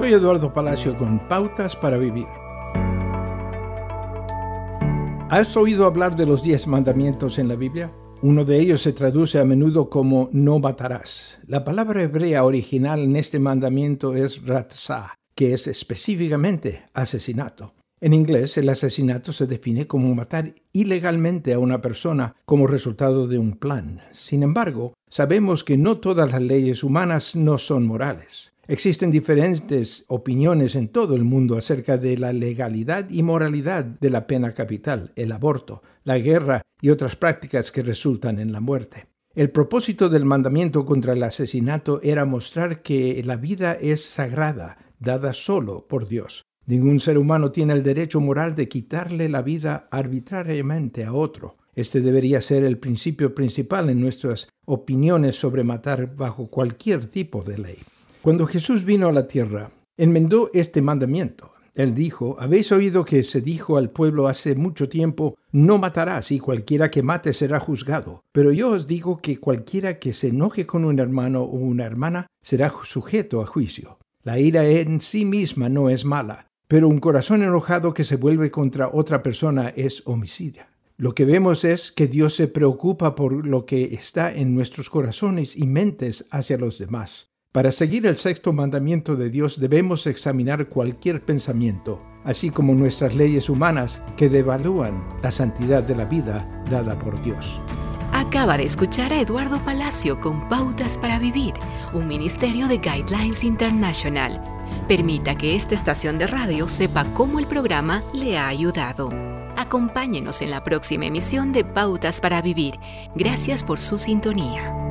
Soy Eduardo Palacio con Pautas para Vivir. ¿Has oído hablar de los diez mandamientos en la Biblia? Uno de ellos se traduce a menudo como no matarás. La palabra hebrea original en este mandamiento es ratzah, que es específicamente asesinato. En inglés, el asesinato se define como matar ilegalmente a una persona como resultado de un plan. Sin embargo, sabemos que no todas las leyes humanas no son morales. Existen diferentes opiniones en todo el mundo acerca de la legalidad y moralidad de la pena capital, el aborto, la guerra y otras prácticas que resultan en la muerte. El propósito del mandamiento contra el asesinato era mostrar que la vida es sagrada, dada solo por Dios. Ningún ser humano tiene el derecho moral de quitarle la vida arbitrariamente a otro. Este debería ser el principio principal en nuestras opiniones sobre matar bajo cualquier tipo de ley. Cuando Jesús vino a la tierra, enmendó este mandamiento. Él dijo, habéis oído que se dijo al pueblo hace mucho tiempo, no matarás y cualquiera que mate será juzgado. Pero yo os digo que cualquiera que se enoje con un hermano o una hermana será sujeto a juicio. La ira en sí misma no es mala, pero un corazón enojado que se vuelve contra otra persona es homicidio. Lo que vemos es que Dios se preocupa por lo que está en nuestros corazones y mentes hacia los demás. Para seguir el sexto mandamiento de Dios debemos examinar cualquier pensamiento, así como nuestras leyes humanas que devalúan la santidad de la vida dada por Dios. Acaba de escuchar a Eduardo Palacio con Pautas para Vivir, un ministerio de Guidelines International. Permita que esta estación de radio sepa cómo el programa le ha ayudado. Acompáñenos en la próxima emisión de Pautas para Vivir. Gracias por su sintonía.